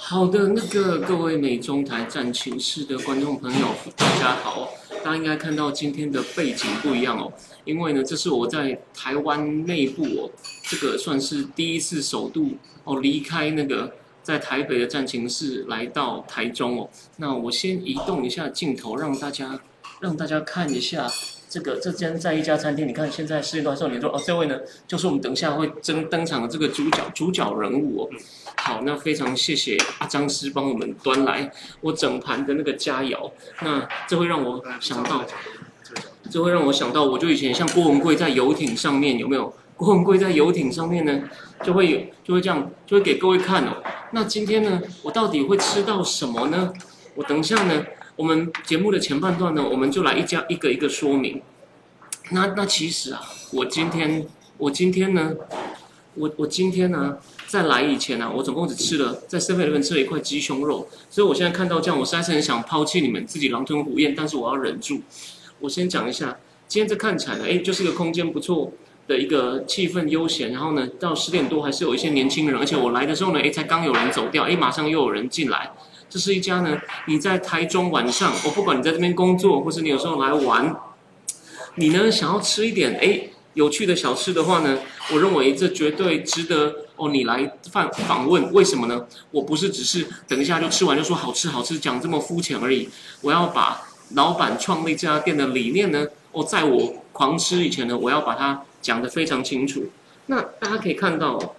好的，那个各位美中台战情室的观众朋友，大家好。大家应该看到今天的背景不一样哦，因为呢，这是我在台湾内部哦，这个算是第一次首度哦离开那个在台北的战情室，来到台中哦。那我先移动一下镜头，让大家让大家看一下。这个这间在一家餐厅，你看现在四点多少年说哦，这位呢就是我们等一下会登登场的这个主角主角人物哦。好，那非常谢谢阿张师帮我们端来我整盘的那个佳肴。那这会让我想到，这会让我想到，我就以前像郭文贵在游艇上面有没有？郭文贵在游艇上面呢，就会有就会这样，就会给各位看哦。那今天呢，我到底会吃到什么呢？我等一下呢。我们节目的前半段呢，我们就来一家一个一个说明。那那其实啊，我今天我今天呢，我我今天呢，在来以前呢，我总共只吃了在设备里面吃了一块鸡胸肉，所以我现在看到这样，我实在是很想抛弃你们自己狼吞虎咽，但是我要忍住。我先讲一下，今天这看起来呢，哎，就是一个空间不错的一个气氛悠闲，然后呢，到十点多还是有一些年轻人，而且我来的时候呢，哎，才刚有人走掉，哎，马上又有人进来。这是一家呢，你在台中晚上，我不管你在这边工作，或是你有时候来玩，你呢想要吃一点哎有趣的小吃的话呢，我认为这绝对值得哦你来访访问。为什么呢？我不是只是等一下就吃完就说好吃好吃，讲这么肤浅而已。我要把老板创立这家店的理念呢，哦，在我狂吃以前呢，我要把它讲得非常清楚。那大家可以看到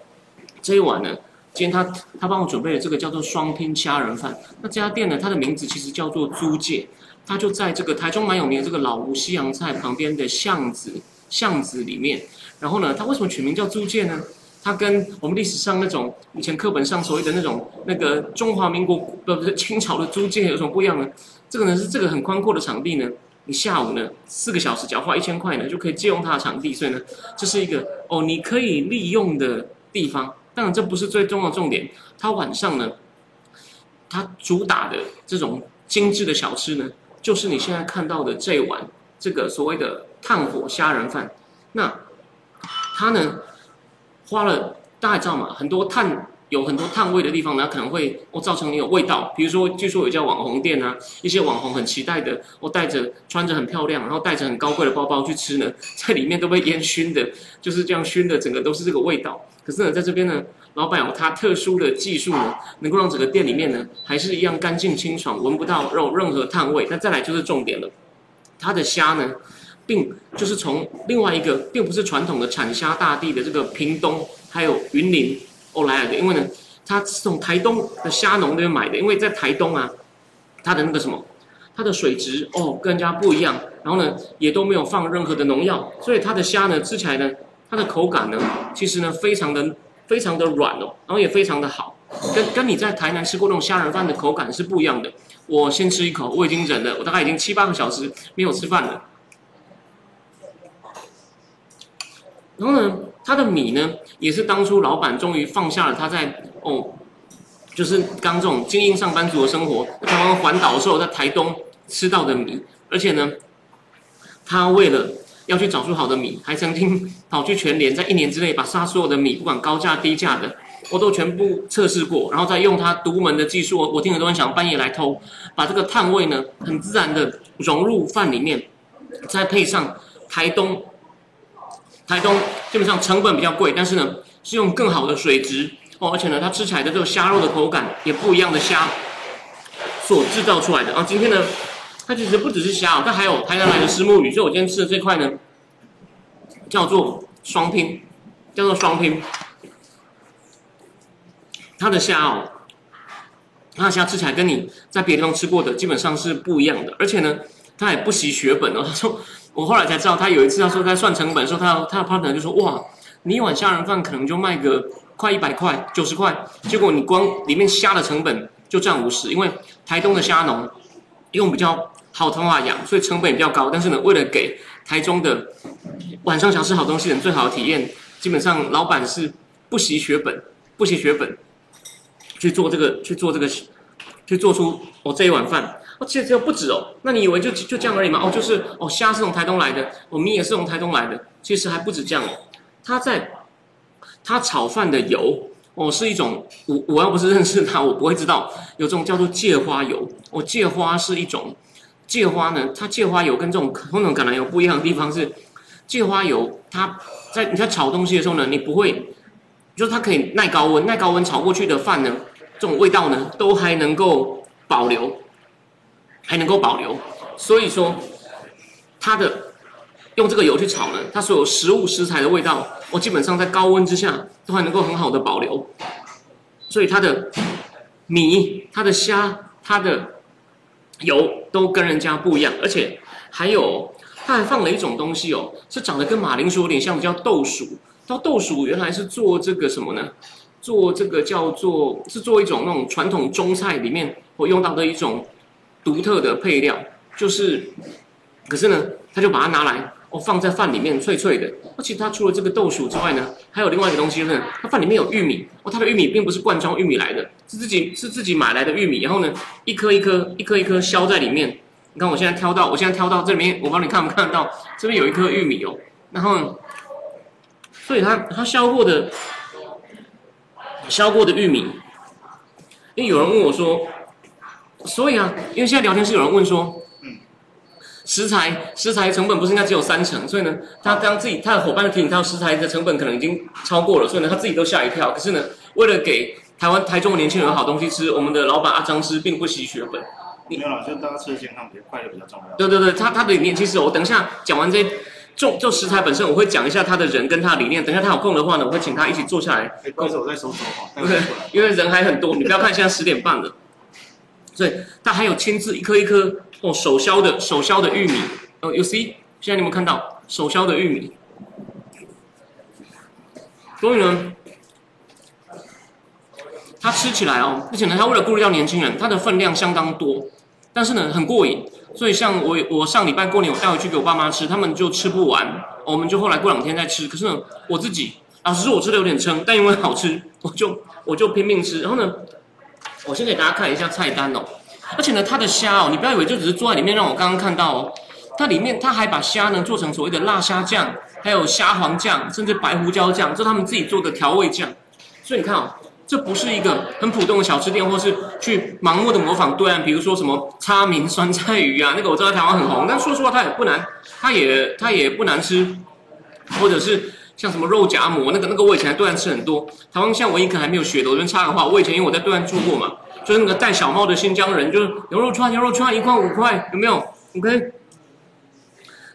这一碗呢。今天他他帮我准备了这个叫做双拼虾仁饭。那这家店呢，它的名字其实叫做租界，它就在这个台中蛮有名的这个老吴西洋菜旁边的巷子巷子里面。然后呢，它为什么取名叫租界呢？它跟我们历史上那种以前课本上所谓的那种那个中华民国不不是清朝的租界有什么不一样呢？这个呢是这个很宽阔的场地呢，你下午呢四个小时只要花一千块呢就可以借用它的场地，所以呢这是一个哦你可以利用的地方。当然，这不是最重要的重点。他晚上呢，他主打的这种精致的小吃呢，就是你现在看到的这碗这个所谓的炭火虾仁饭。那他呢，花了大家知道吗？很多炭有很多炭味的地方呢，可能会哦造成你有味道。比如说，据说有家网红店啊，一些网红很期待的，我带着穿着很漂亮，然后带着很高贵的包包去吃呢，在里面都被烟熏的，就是这样熏的，整个都是这个味道。可是呢，在这边呢，老板有他特殊的技术呢，能够让整个店里面呢，还是一样干净清爽，闻不到肉任何炭味。那再来就是重点了，它的虾呢，并就是从另外一个，并不是传统的产虾大地的这个屏东还有云林哦来的，因为呢，它是从台东的虾农那边买的，因为在台东啊，它的那个什么，它的水质哦跟人家不一样，然后呢，也都没有放任何的农药，所以它的虾呢吃起来呢。它的口感呢，其实呢非常的非常的软哦，然后也非常的好，跟跟你在台南吃过那种虾仁饭的口感是不一样的。我先吃一口，我已经忍了，我大概已经七八个小时没有吃饭了。然后呢，他的米呢，也是当初老板终于放下了他在哦，就是刚这种精英上班族的生活，台湾环岛的时候在台东吃到的米，而且呢，他为了。要去找出好的米，还曾经跑去全联，在一年之内把杀所有的米，不管高价低价的，我都全部测试过，然后再用他独门的技术，我我听了都很想半夜来偷，把这个碳味呢，很自然的融入饭里面，再配上台东，台东基本上成本比较贵，但是呢是用更好的水质哦，而且呢它吃起来的这个虾肉的口感也不一样的虾所制造出来的。然后今天呢。它其实不只是虾哦，它还有台南来的石目鱼，所以我今天吃的这块呢，叫做双拼，叫做双拼。它的虾哦，它的虾吃起来跟你在别的地方吃过的基本上是不一样的，而且呢，他也不惜血本哦。他说，我后来才知道，他有一次他说在算成本的时候，他他的 partner 就说，哇，你一碗虾仁饭可能就卖个快一百块、九十块，结果你光里面虾的成本就占五十，因为台东的虾农用比较好方法养，所以成本也比较高。但是呢，为了给台中的晚上想吃好东西的人最好的体验，基本上老板是不惜血本，不惜血本去做这个，去做这个，去做出哦这一碗饭。哦，其实这个不止哦，那你以为就就这样而已吗？哦，就是哦，虾是从台东来的，哦米也是从台东来的，其实还不止这样哦。他在他炒饭的油哦，是一种我我要不是认识他，我不会知道有这种叫做芥花油。哦，芥花是一种芥花呢，它芥花油跟这种传统橄榄油不一样的地方是，芥花油它在你在炒东西的时候呢，你不会，就是它可以耐高温，耐高温炒过去的饭呢，这种味道呢都还能够保留。还能够保留，所以说它的用这个油去炒呢，它所有食物食材的味道，我基本上在高温之下都还能够很好的保留。所以它的米、它的虾、它的油都跟人家不一样，而且还有它还放了一种东西哦，是长得跟马铃薯有点像，叫豆薯。到豆薯原来是做这个什么呢？做这个叫做是做一种那种传统中菜里面我用到的一种。独特的配料就是，可是呢，他就把它拿来哦放在饭里面脆脆的。而且它除了这个豆薯之外呢，还有另外一个东西呢，它饭里面有玉米哦。它的玉米并不是罐装玉米来的，是自己是自己买来的玉米。然后呢，一颗一颗一颗一颗削在里面。你看我现在挑到，我现在挑到这里面，我帮你看不看得到？这边有一颗玉米哦。然后，所以它它削过的削过的玉米，因为有人问我说。所以啊，因为现在聊天室有人问说，食材食材成本不是应该只有三成？所以呢，他当自己他的伙伴提醒他食材的成本可能已经超过了，所以呢，他自己都吓一跳。可是呢，为了给台湾台中的年轻人好东西吃，我们的老板阿张师并不惜血本。没有啦，就大家吃的健康，比较快乐比较重要。对对对，他他的理念其实我等一下讲完这就就食材本身，我会讲一下他的人跟他的理念。等一下他有空的话呢，我会请他一起坐下来。哎，关手在收手哈。对，因为人还很多，你不要看现在十点半了。对，他还有亲自一颗一颗哦手削的手削的玉米，哦，you see，现在你有没有看到手削的玉米？所以呢，它吃起来哦，而且呢，它为了顾虑到年轻人，它的分量相当多，但是呢，很过瘾。所以像我我上礼拜过年我带回去给我爸妈吃，他们就吃不完，我们就后来过两天再吃。可是呢，我自己老实说，我吃的有点撑，但因为好吃，我就我就拼命吃。然后呢？我先给大家看一下菜单哦，而且呢，它的虾哦，你不要以为就只是坐在里面让我刚刚看到哦，它里面它还把虾呢做成所谓的辣虾酱，还有虾黄酱，甚至白胡椒酱，这是他们自己做的调味酱。所以你看哦，这不是一个很普通的小吃店，或是去盲目的模仿对岸，比如说什么叉明酸菜鱼啊，那个我知道台湾很红，但说实话它也不难，它也它也不难吃，或者是。像什么肉夹馍，那个那个我以前在对岸吃很多。台湾像我一可还没有学的，我这边插个话，我以前因为我在对岸住过嘛，就是那个戴小帽的新疆人，就是牛肉串牛肉串一块五块，有没有？OK。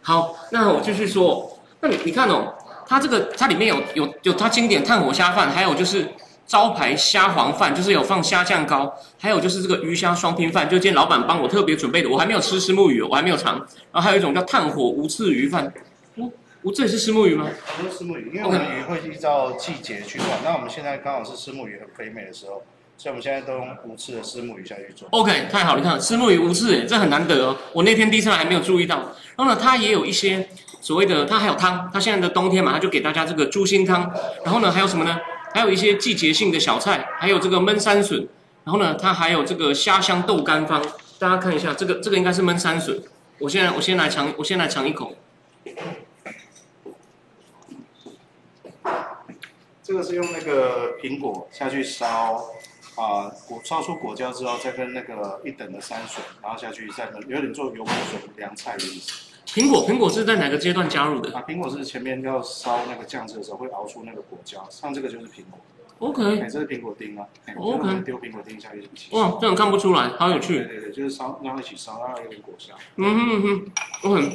好，那我继续说，那你你看哦，它这个它里面有有有它经典炭火虾饭，还有就是招牌虾黄饭，就是有放虾酱膏，还有就是这个鱼虾双拼饭，就今天老板帮我特别准备的，我还没有吃石目鱼，我还没有尝。然后还有一种叫炭火无刺鱼饭。我这也是石目鱼吗？不是石目鱼，因为我们鱼会依照季节去换。那我们现在刚好是石目鱼很肥美的时候，所以我们现在都用无刺的石目鱼下去做。OK，太好了，你看石目鱼无刺，这很难得哦。我那天第一次来还没有注意到。然后呢，它也有一些所谓的，它还有汤。它现在的冬天嘛，它就给大家这个猪心汤。然后呢，还有什么呢？还有一些季节性的小菜，还有这个焖山笋。然后呢，它还有这个虾香豆干方。大家看一下，这个这个应该是焖山笋。我现在我先来尝，我先来尝一口。这个是用那个苹果下去烧，啊，果烧出果胶之后，再跟那个一等的山水，然后下去再有点做油泼水凉菜的意思。苹果，苹果是在哪个阶段加入的？啊，苹果是前面要烧那个酱汁的时候会熬出那个果胶，像这个就是苹果。OK，这是苹果丁啊。OK，丢苹果丁下去一起。哇，这种看不出来，好有趣。对对对，就是烧，然后一起烧，然后有点果香。嗯哼嗯哼，我很。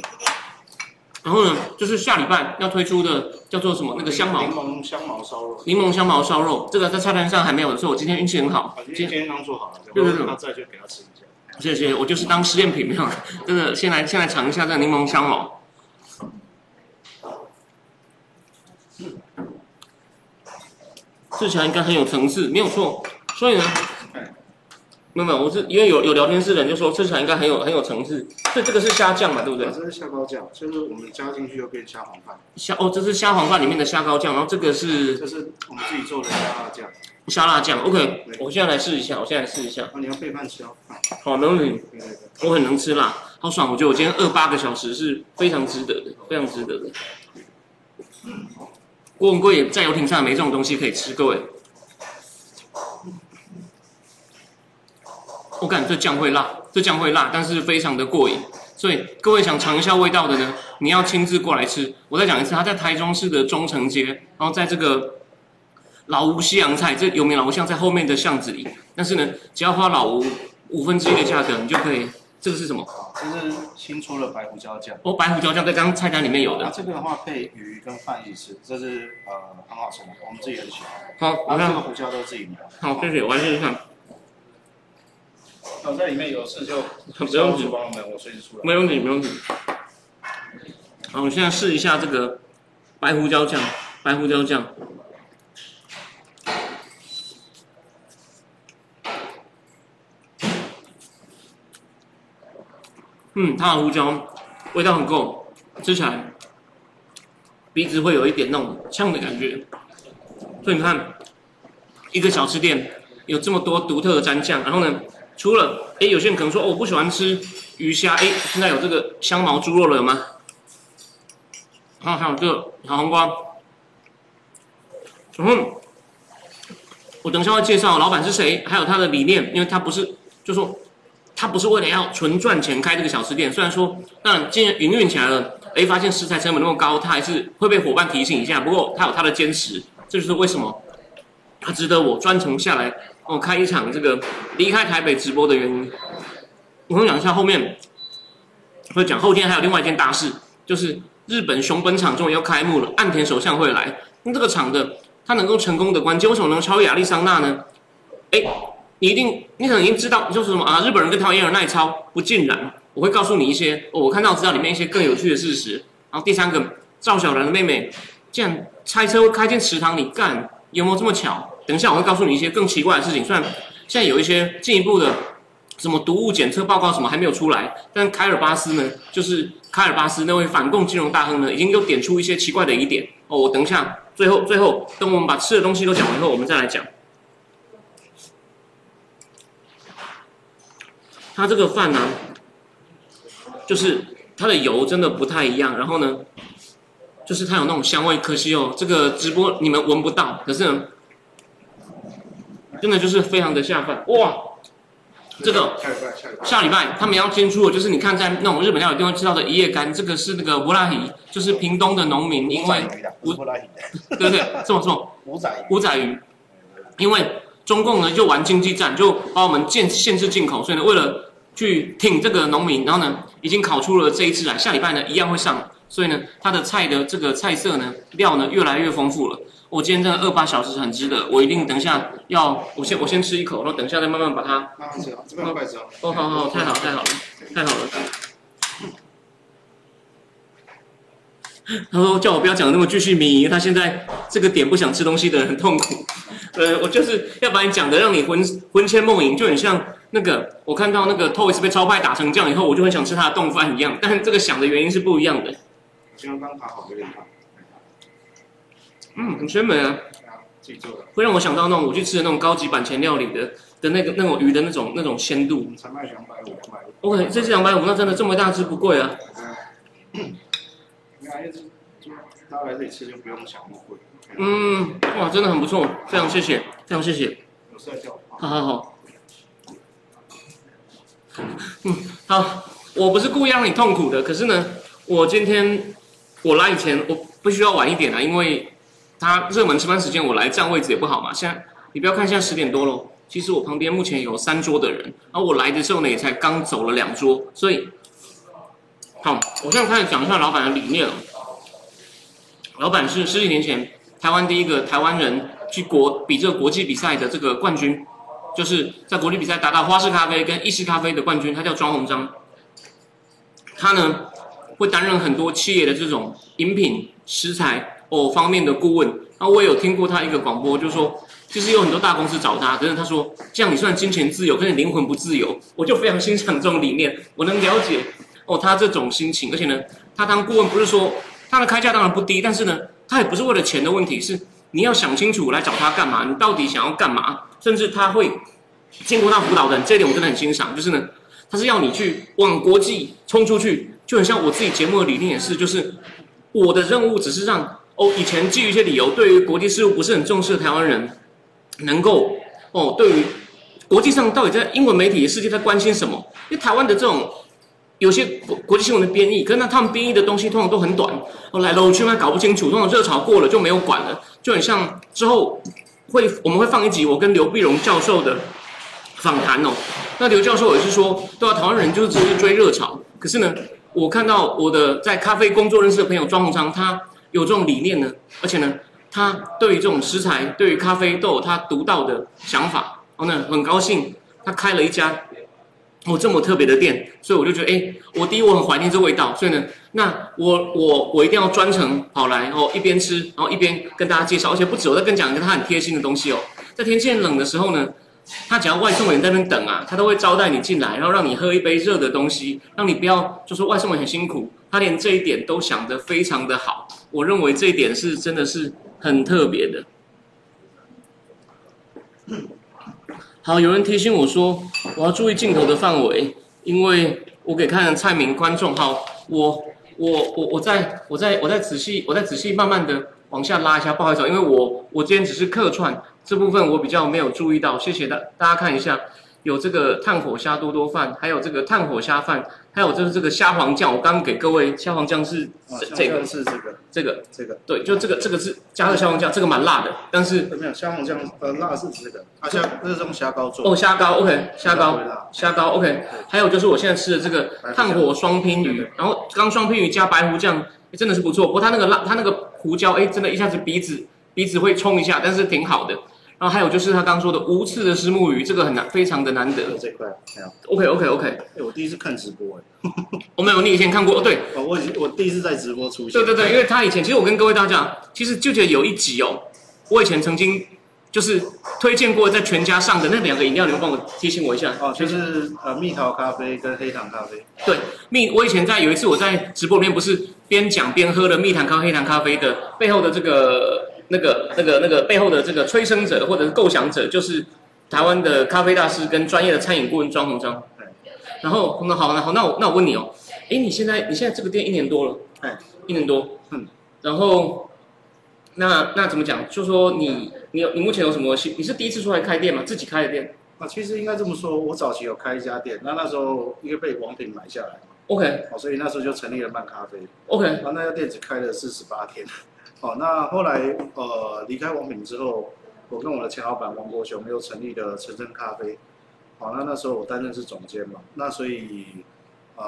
然后呢，就是下礼拜要推出的叫做什么？那个香茅柠檬香茅烧肉。柠檬香茅烧肉，这个在菜单上还没有的，所以我今天运气很好。今天刚做好了，对对对，他再去给他吃一下。谢谢，我就是当实验品没有，真的，先来先来尝一下这个柠檬香茅。吃起来应该很有层次，没有错。所以呢，没有没有，我是因为有有聊天室的人就说吃起来应该很有很有层次，所以这个是虾酱嘛，对不对啊？这是虾膏酱，就是我们加进去就变虾黄饭，虾哦，这是虾黄饭里面的虾膏酱，然后这个是这是我们自己做的虾辣酱。虾辣酱。OK，我现在来试一下，我现在来试一下。啊，你要配饭吃哦。啊好，没问题。我很能吃辣，好爽！我觉得我今天饿八个小时是非常值得的，非常值得的。郭文贵在游艇上没这种东西可以吃，各位。我感觉这酱会辣，这酱会辣，但是非常的过瘾。所以各位想尝一下味道的呢，你要亲自过来吃。我再讲一次，它在台中市的中城街，然后在这个老吴西洋菜，这有名老吴巷在后面的巷子里。但是呢，只要花老吴五分之一的价格，你就可以。这个是什么？好，这是新出的白胡椒酱。哦，白胡椒酱在刚刚菜单里面有的。啊，这个的话配鱼跟饭一起吃，这是呃很好吃的，我们自己很喜欢。好，我看这个。胡椒都自己买。好，谢谢，我来试试看。哦，在里面有事就不用紧帮我们，我随时出来。没问题，没问题。好，我现在试一下这个白胡椒酱，白胡椒酱。嗯，它的胡椒味道很够，吃起来鼻子会有一点那种呛的感觉。所以你看，一个小吃店有这么多独特的蘸酱，然后呢，除了哎，有些人可能说，我不喜欢吃鱼虾，哎，现在有这个香茅猪肉了有吗？还有还有这个小黄瓜，然后我等一下会介绍老板是谁，还有他的理念，因为他不是就说他不是为了要纯赚钱开这个小吃店，虽然说当然营运起来了，哎，发现食材成本那么高，他还是会被伙伴提醒一下，不过他有他的坚持，这就是为什么他值得我专程下来哦开一场这个离开台北直播的原因。我跟你讲一下后面会讲，后天还有另外一件大事，就是日本熊本场终于要开幕了，岸田首相会来。那这个场的它能够成功的关键，为什么能超越亚利桑那呢？哎，你一定你可能已经知道，就是什么啊，日本人跟台湾一样耐操，不尽然。我会告诉你一些、哦我看到资料里面一些更有趣的事实。然后第三个，赵小兰的妹妹竟然开车开进池塘里，干有没有这么巧？等一下我会告诉你一些更奇怪的事情。虽然现在有一些进一步的什么毒物检测报告什么还没有出来，但凯尔巴斯呢，就是凯尔巴斯那位反共金融大亨呢，已经又点出一些奇怪的疑点。哦，我等一下最后最后等我们把吃的东西都讲完后，我们再来讲。它这个饭呢、就是它的油真的不太一样，然后呢，就是它有那种香味，可惜哦，这个直播你们闻不到，可是呢，真的就是非常的下饭哇！这个下礼拜下礼拜。他们要先出的，就是你看在那种日本料理店会吃到的一夜干，这个是那个布拉鱼，就是屏东的农民，因为不不拉鱼的，对不对？这 么说，五仔。五仔鱼，因为中共呢就玩经济战，就把我们限限制进口，所以呢为了去挺这个农民，然后呢已经烤出了这一只来，下礼拜呢一样会上，所以呢它的菜的这个菜色呢料呢越来越丰富了。我今天真的二八小时很值得，我一定等一下要我先我先吃一口，然后等一下再慢慢把它慢慢吃啊，这边有筷子哦。哦，好好，太好，太好了，太好了。他说叫我不要讲那么继续迷，他现在这个点不想吃东西的人很痛苦。呃，我就是要把你讲的让你魂魂牵梦萦，就很像那个我看到那个 Toys 被超派打成这样以后，我就很想吃他的冻饭一样。但是这个想的原因是不一样的。今天刚烤好，有点烫。嗯，很鲜美啊，自己做的。会让我想到那种我去吃的那种高级板前料理的的那个那种鱼的那种那种鲜度才卖两百五，两百五。OK，这是两百五，那真的这么大只不贵啊。你看，就就大家来这里吃就不用想那么贵。嗯，哇，真的很不错，非常谢谢，非常谢谢。有事再叫我。好好好，嗯，好，我不是故意让你痛苦的，可是呢，我今天我来以前我必须要晚一点啊，因为他热门吃饭时间我来占位置也不好嘛。现在你不要看现在十点多喽，其实我旁边目前有三桌的人，而我来的时候呢也才刚走了两桌，所以好，我现在开始讲一下老板的理念了。老板是十几年前台湾第一个台湾人去国比这个国际比赛的这个冠军，就是在国际比赛达到花式咖啡跟意式咖啡的冠军，他叫庄鸿章。他呢会担任很多企业的这种饮品食材哦方面的顾问。然后我也有听过他一个广播，就说就是有很多大公司找他，可是他说这样你虽然金钱自由，可是你灵魂不自由。我就非常欣赏这种理念，我能了解哦他这种心情，而且呢，他当顾问不是说他的开价当然不低，但是呢，他也不是为了钱的问题，是你要想清楚来找他干嘛，你到底想要干嘛，甚至他会经过他辅导的人，这一点我真的很欣赏，就是呢，他是要你去往国际冲出去，就很像我自己节目的理念也是，就是我的任务只是让哦以前基于一些理由对于国际事务不是很重视的台湾人。能够哦，对于国际上到底在英文媒体世界在关心什么？因为台湾的这种有些国国际新闻的编译，可是那他们编译的东西通常都很短，哦来了我去嘛搞不清楚，通常热潮过了就没有管了，就很像之后会我们会放一集我跟刘碧荣教授的访谈哦。那刘教授也是说，对啊，台湾人就是只是追热潮，可是呢，我看到我的在咖啡工作认识的朋友庄鸿昌，他有这种理念呢，而且呢。他对于这种食材，对于咖啡都有他独到的想法。然后呢，很高兴他开了一家哦这么特别的店，所以我就觉得，哎，我第一我很怀念这味道，所以呢，那我我我一定要专程跑来，然后一边吃，然后一边跟大家介绍，而且不止我在跟讲一个他很贴心的东西哦，在天气冷的时候呢，他只要外送员在那边等啊，他都会招待你进来，然后让你喝一杯热的东西，让你不要就说外送员很辛苦，他连这一点都想得非常的好，我认为这一点是真的是。很特别的。好，有人提醒我说，我要注意镜头的范围，因为我给看蔡明观众。好，我我我我再我再我再仔细我再仔细慢慢的往下拉一下，不好意思，因为我我今天只是客串这部分，我比较没有注意到。谢谢大大家看一下，有这个炭火虾多多饭，还有这个炭火虾饭。还有就是这个虾黄酱，我刚刚给各位虾黄酱是这个是这个这个这个。对，就这个这个是加了虾黄酱，这个蛮辣的，但是没有虾黄酱呃辣是这个啊虾这是用虾膏做哦虾膏 OK 虾膏虾膏 OK，还有就是我现在吃的这个炭火双拼鱼，然后刚双拼鱼加白胡酱真的是不错，不过它那个辣它那个胡椒哎真的一下子鼻子鼻子会冲一下，但是挺好的。然后还有就是他刚刚说的无刺的石目鱼，这个很难，非常的难得。这块没有。OK OK OK。哎，我第一次看直播哎。我 没有，你以前看过哦？对。哦，我我第一次在直播出现。对对对，因为他以前其实我跟各位大家讲，其实就觉得有一集哦，我以前曾经就是推荐过在全家上的那两个饮料，你们帮我提醒我一下。哦，就是呃蜜桃咖啡跟黑糖咖啡。对，蜜我以前在有一次我在直播里面不是边讲边喝了蜜糖咖黑糖咖啡的背后的这个。那个、那个、那个背后的这个催生者或者是构想者，就是台湾的咖啡大师跟专业的餐饮顾问庄鸿章。然后那好，那好，那我那我问你哦，哎，你现在你现在这个店一年多了，哎，一年多，嗯，然后那那怎么讲？就说你你有你目前有什么？你是第一次出来开店吗？自己开的店？啊，其实应该这么说，我早期有开一家店，那那时候因为被王品买下来，OK，好，所以那时候就成立了漫咖啡，OK，然后那家店只开了四十八天。好，那后来呃离开王品之后，我跟我的前老板王国雄又成立了陈真咖啡。好，那那时候我担任是总监嘛，那所以呃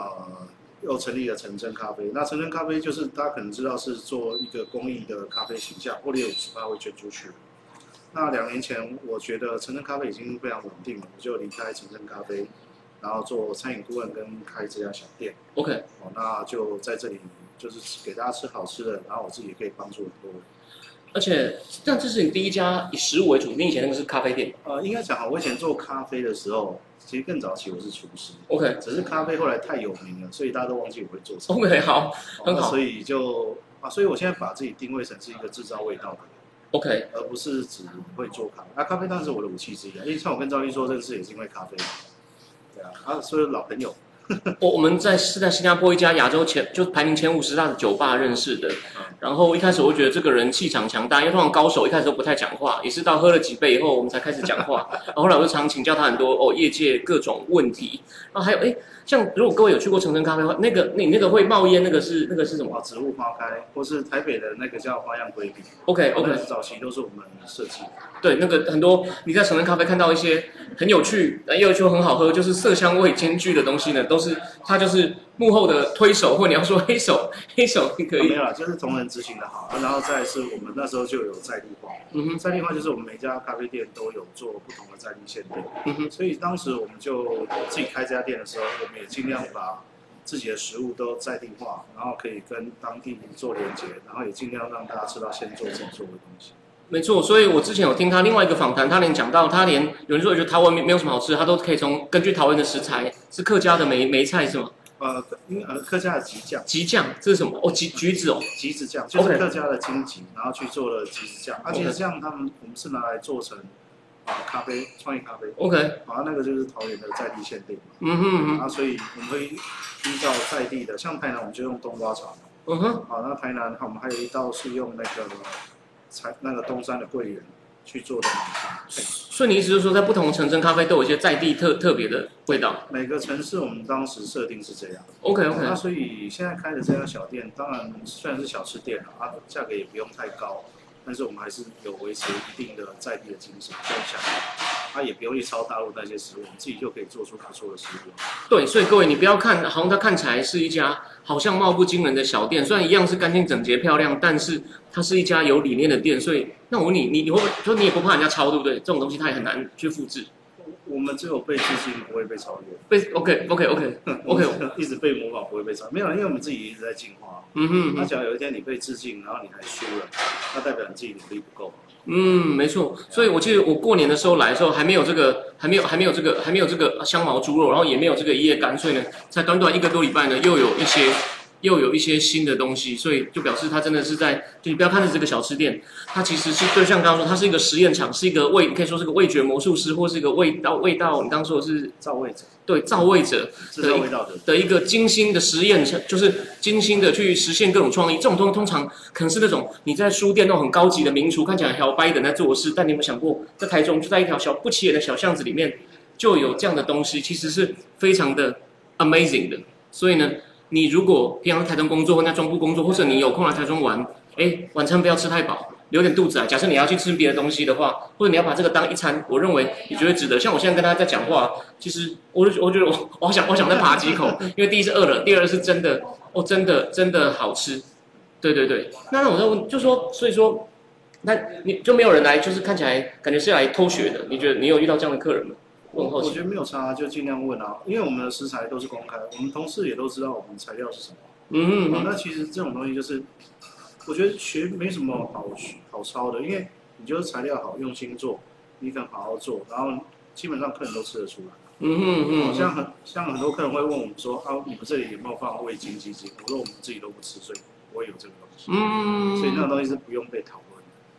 又成立了陈真咖啡。那陈真咖啡就是大家可能知道是做一个公益的咖啡形象，获利五十八位捐出去。那两年前我觉得陈真咖啡已经非常稳定了，我就离开陈真咖啡，然后做餐饮顾问跟开这家小店。OK，好，那就在这里。就是给大家吃好吃的，然后我自己也可以帮助很多人。而且，但这是你第一家以食物为主，你以前那个是咖啡店。呃，应该讲哈，我以前做咖啡的时候，其实更早期我是厨师。OK，只是咖啡后来太有名了，所以大家都忘记我会做什么。OK，好，很好。所以就啊，所以我现在把自己定位成是一个制造味道的人。OK，而不是只会做咖啡。那咖啡当然是我的武器之一啊，因为像我跟赵丽说认识也是因为咖啡。对啊，啊，所以老朋友。我我们在是在新加坡一家亚洲前就排名前五十大的酒吧认识的，然后一开始我觉得这个人气场强大，因为通常高手一开始都不太讲话，也是到喝了几杯以后我们才开始讲话，然后后来我就常请教他很多哦业界各种问题，然后还有哎。像如果各位有去过橙城咖啡的话，那个你那个会冒烟，那个是那个是什么？植物花开，或是台北的那个叫花样规比。OK OK，早期都是我们设计。对，那个很多你在橙城咖啡看到一些很有趣，又又很好喝，就是色香味兼具的东西呢，都是他就是幕后的推手，或你要说 黑手，黑手可以。没有了，就是同仁执行的好，然后再是我们那时候就有在地化。嗯哼，在地化就是我们每家咖啡店都有做不同的在地限定。嗯哼，所以当时我们就自己开这家店的时候，我们也尽量把自己的食物都在地化，然后可以跟当地做连接，然后也尽量让大家吃到现做现做的东西。没错，所以我之前有听他另外一个访谈，他连讲到他连有人说觉得台湾没没有什么好吃，他都可以从根据台湾的食材是客家的梅梅菜是吗？呃，因为呃客家的吉酱，橘酱这是什么？哦，橘橘子哦，橘子酱就是客家的荆棘，然后去做了橘子酱。啊，OK 橘子酱他们我们是拿来做成啊咖啡创意咖啡，OK，啊那个就是桃园的在地限定嘛。嗯哼嗯哼啊，所以我们会依照在地的，像台南我们就用冬瓜茶嘛。嗯哼，好，那台南我们还有一道是用那个采那个东山的桂圆去做的。所以你意思就是说，在不同城镇咖啡都有一些在地特特别的味道每个城市我们当时设定是这样。？OK OK，那所以现在开的这家小店，当然虽然是小吃店啊，价格也不用太高，但是我们还是有维持一定的在地的精神跟想法，它也不用去抄大陆那些食物，我们自己就可以做出不错的食物。对，所以各位你不要看，好像它看起来是一家好像貌不惊人的小店，虽然一样是干净整洁漂亮，但是它是一家有理念的店。所以，那我问你，你你会不会说你也不怕人家抄，对不对？这种东西它也很难去复制。我们只有被致敬，不会被超越。被 OK OK OK OK，一直被模仿，不会被超越。没有，因为我们自己一直在进化。嗯哼那假如有一天你被致敬，然后你还输了，那代表你自己努力不够。嗯，没错。所以我记得我过年的时候来的时候，还没有这个，还没有还没有这个，还没有这个香茅猪肉，然后也没有这个一夜干，所以呢，才短短一个多礼拜呢，又有一些又有一些新的东西，所以就表示它真的是在，就你不要看是这个小吃店，它其实是就像刚刚说，它是一个实验场，是一个味，可以说是个味觉魔术师，或是一个味道味道，你刚刚说的是造味者，对造味者制造味道的。的一个精心的实验，就是精心的去实现各种创意。这种东西通常可能是那种你在书店那种很高级的名厨，看起来摇摆的在做事，但你有没有想过，在台中就在一条小不起眼的小巷子里面，就有这样的东西，其实是非常的 amazing 的。所以呢，你如果平常台中工作或在中部工作，或者你有空来台中玩，哎，晚餐不要吃太饱。留点肚子啊！假设你要去吃别的东西的话，或者你要把这个当一餐，我认为你觉得值得。像我现在跟大家在讲话，其实我就我觉得我我好想我想再扒几口，因为第一是饿了，第二是真的哦，真的真的好吃。对对对，那那我在问，就说所以说，那你就没有人来，就是看起来感觉是来偷学的。你觉得你有遇到这样的客人吗？我。我觉得没有差，就尽量问啊，因为我们的食材都是公开，我们同事也都知道我们材料是什么。嗯嗯哦那其实这种东西就是，我觉得学没什么好好抄的，因为你就是材料好，用心做，你肯好好做，然后基本上客人都吃得出来。嗯嗯嗯好像很像很多客人会问我们说啊，你们这里有没有放味精、鸡精？我说我们自己都不吃，所以不会有这个东西。嗯，所以那种东西是不用被讨论的。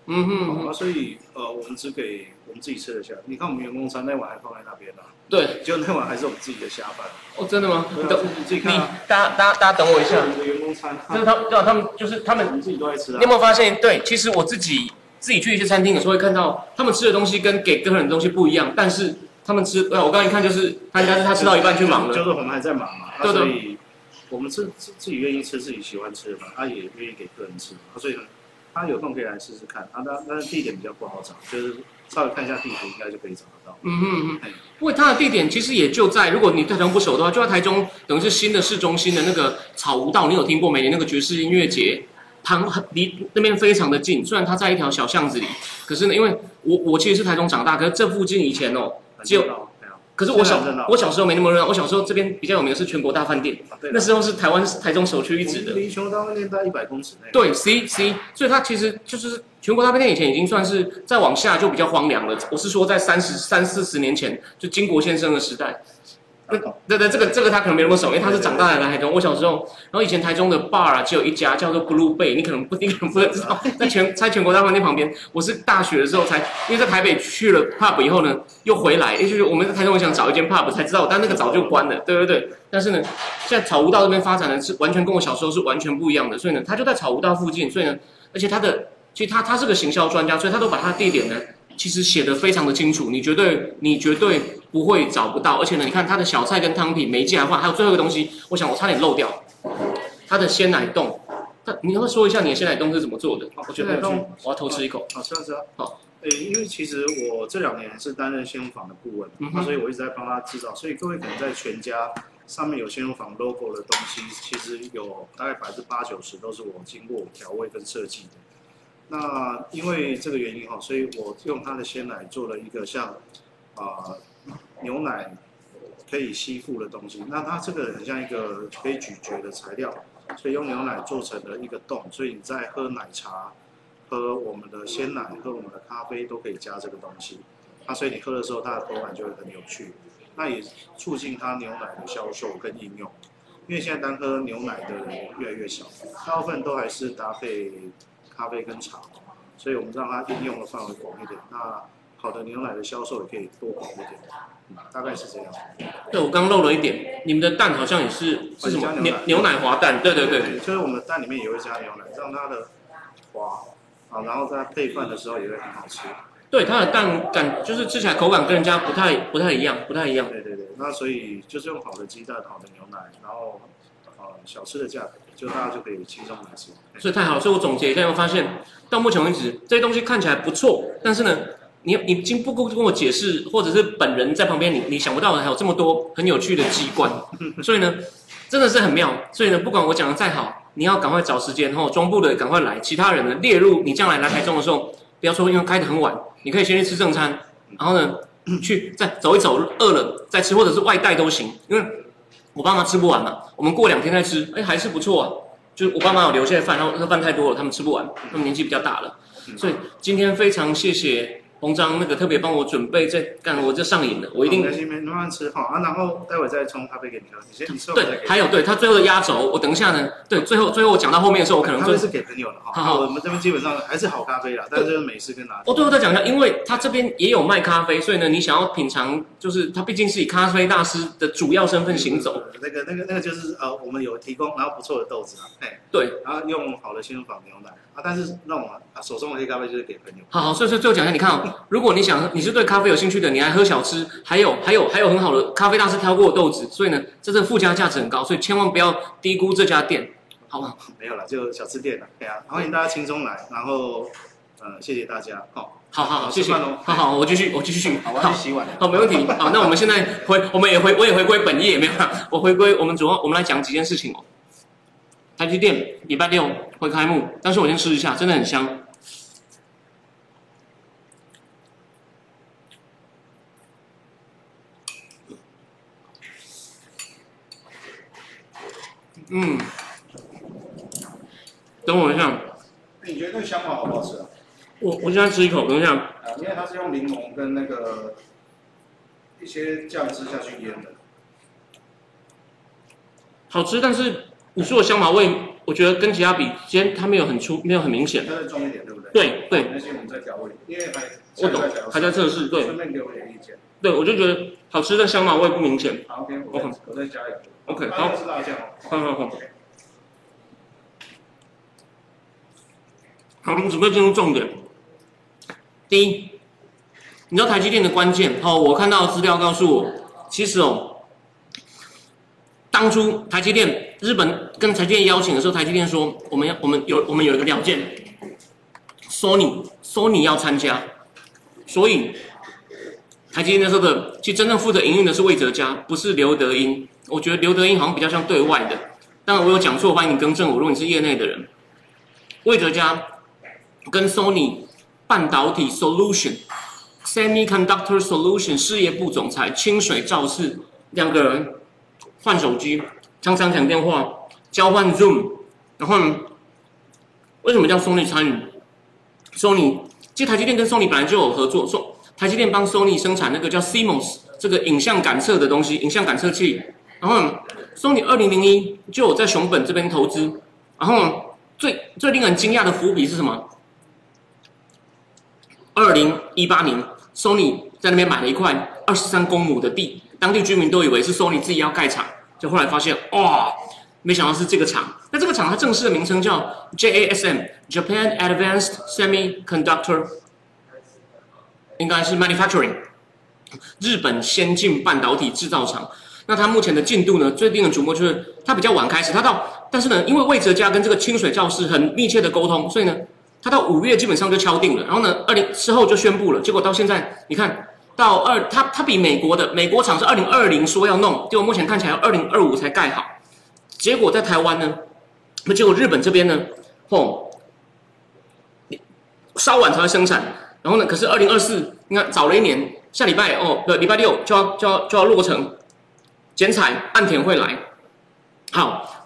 嗯哼、嗯，啊，所以呃，我们只给我们自己吃得下。你看我们员工餐那碗还放在那边呢、对就那碗还是我们自己的下饭。哦，真的吗？你等你自己看啊大家大家大家等我一下我，们的员工餐，就是他对啊，他们就是他们我们自己都爱吃啊你有。没有发现？对，其实我自己自己去一些餐厅，有时候会看到他们吃的东西跟给客人的东西不一样，但是他们吃，呃，我刚刚一看就是他应该是他吃到一半去忙了。就是我们还在忙嘛，啊对对所以我们自自自己愿意吃自己喜欢吃的嘛，他也愿意给客人吃所以呢，他有空可以来试试看。啊，那但是地点比较不好找，就是稍微看一下地图，应该就可以找得到。嗯嗯嗯，因为它的地点其实也就在，如果你对台中不熟的话，就在台中，等于是新的市中心的那个草悟道，你有听过？每年那个爵士音乐节，旁离那边非常的近。虽然它在一条小巷子里，可是呢，因为我我其实是台中长大，可是这附近以前哦，只有可是我小我小时候没那么热闹，我小时候这边比较有名的是全国大饭店，那时候是台湾台中首屈一指的。离球大饭店大概一百公尺内。对，C C，所以它其实就是全国大饭店以前已经算是再往下就比较荒凉了。我是说在三十三四十年前，就金国先生的时代。那对对，这个这个他可能没那么熟，因为他是长大来台中。我小时候，然后以前台中的 bar 啊，只有一家叫做 Blue Bay，你可能不，你可能不知道，在全在全国大饭店旁边。我是大学的时候才，因为在台北去了 pub 以后呢，又回来，也就是我们在台中我想找一间 pub 才知道，但那个早就关了。对对对，但是呢，现在草悟道这边发展的是完全跟我小时候是完全不一样的，所以呢，他就在草悟道附近，所以呢，而且他的其实他他是个行销专家，所以他都把他的地点呢，其实写的非常的清楚，你绝对你绝对不会找不到，而且呢，你看他的小菜跟汤品每一季来换，还有最后一个东西，我想我差点漏掉，他的鲜奶冻，那你要不要说一下你的鲜奶冻是怎么做的？我觉得我要偷吃一口。好，吃啊吃啊。好，诶，因为其实我这两年是担任鲜乳坊的顾问，那所以我一直在帮他制造，所以各位可能在全家上面有鲜乳坊 logo 的东西，其实有大概百分之八九十都是我经过调味跟设计的。那因为这个原因哈，所以我用它的鲜奶做了一个像啊、牛奶可以吸附的东西。那它这个很像一个可以咀嚼的材料，所以用牛奶做成了一个洞，所以你在喝奶茶喝我们的鲜奶、喝我们的咖啡都可以加这个东西。那所以你喝的时候，它的口感就会很有趣。那也促进它牛奶的销售跟应用。因为现在单喝牛奶的人越来越少，大部分都还是搭配咖啡跟茶，所以我们让它应用的范围广一点。那好的牛奶的销售也可以多广一点，嗯，大概是这样。对，我刚漏了一点，你们的蛋好像也是是什么牛加牛奶牛奶滑蛋？对对对，就是我们的蛋里面也会加牛奶，让它的滑啊，然后在配饭的时候也会很好吃。对它的蛋感就是吃起来口感跟人家不太不太一样，不太一样。对对对，那所以就是用好的鸡蛋、好的牛奶，然后呃小吃的价格，就大家就可以轻松买吃。所以太好了，所以我总结一下，我发现到目前为止这些东西看起来不错，但是呢，你你经不够跟我解释，或者是本人在旁边，你你想不到的还有这么多很有趣的机关，所以呢，真的是很妙。所以呢，不管我讲的再好，你要赶快找时间，然后中部的赶快来，其他人呢列入你将来来台中的时候，不要说因为开得很晚，你可以先去吃正餐，然后呢去再走一走，饿了再吃，或者是外带都行，因为我爸妈吃不完嘛，我们过两天再吃，哎还是不错啊。就是我爸妈有留下饭，然后那饭太多了，他们吃不完，他们年纪比较大了，所以今天非常谢谢洪章那个特别帮我准备，这干我就上瘾了，我一定没关系，没慢慢吃哈啊，然后待会再冲咖啡给你喝，你先。对还有对他最后的压轴，我等一下呢，对最后最后我讲到后面的时候，我可能会咖啡是给朋友的哈，好好我们这边基本上还是好咖啡啦，但是就是美式跟拿铁。我最后再讲一下，因为他这边也有卖咖啡，所以呢，你想要品尝，就是他毕竟是以咖啡大师的主要身份行走，那个那个那个就是呃，我们有提供然后不错的豆子啊，哎，对，然后用好的新乳坊牛奶啊，但是那种啊手中的黑咖啡就是给朋友。好好，所以所以最后讲一下，你看哦，如果你想你是对咖啡有兴趣的，你还喝小吃，还有还有还有很好的咖啡大师挑过的豆子，所以呢，这是附加价值很高，所以千万不要低估这家店，好不好？没有了，就小吃店了，对啊，欢迎大家轻松来，然后呃谢谢大家，好，好好好，谢谢，好好，我继续我继续，好，我要去洗碗。好，没问题。好，那我们现在回，我们也回，我也回归本业，没有啦？我回归，我们主要我们来讲几件事情哦。台积电礼拜六会开幕，但是我先试一下，真的很香。嗯，等我一下，你觉得那个香茅好不好吃啊？我我现在吃一口，等一下。啊，因为它是用柠檬跟那个一些酱汁下去腌的。好吃，但是你说的香茅味，我觉得跟其他比，今天它没有很出，没有很明显。它再重一点，对不对？对对，那些我们再调味，因为还还在测试。对顺便给我点意见。对，我就觉得好吃，但香茅味不明显。好，OK，我再我再加一个。OK，好。好好好，好，我们准备进入重点。第一，你知道台积电的关键？哦，我看到资料告诉我，其实哦，当初台积电日本跟台积电邀请的时候，台积电说我们要我们有我们有一个条件，Sony Sony 要参加，所以台积电那时候的其实真正负责营运的是魏哲家，不是刘德英。我觉得刘德英好像比较像对外的，当然我有讲错，欢迎你更正我。如果你是业内的人，魏哲家跟 Sony 半导体 Solution Semiconductor Solution 事业部总裁清水照次两个人换手机，常常讲电话，交换 Zoom，然后，为什么叫 Sony 参与？Sony 其实台积电跟 Sony 本来就有合作，说台积电帮 Sony 生产那个叫 CMOS 这个影像感测的东西，影像感测器。然后呢，Sony 二零零一就有在熊本这边投资。然后最最令人惊讶的伏笔是什么？二零一八年，Sony 在那边买了一块二十三公亩的地，当地居民都以为是 Sony 自己要盖厂，就后来发现，哇，没想到是这个厂。那这个厂它正式的名称叫 JASM（Japan Advanced Semiconductor），应该是 Manufacturing，日本先进半导体制造厂。那它目前的进度呢，最令人瞩目就是它比较晚开始，它到，但是呢，因为魏哲家跟这个清水教室很密切的沟通，所以呢，它到五月基本上就敲定了，然后呢，二零之后就宣布了，结果到现在，你看到二，它它比美国的美国厂是二零二零说要弄，结果目前看起来要二零二五才盖好，结果在台湾呢，那结果日本这边呢，吼，稍晚才会生产，然后呢，可是二零二四，你看早了一年，下礼拜哦，对，礼拜六就要就要就要落成。剪彩岸田会来，好，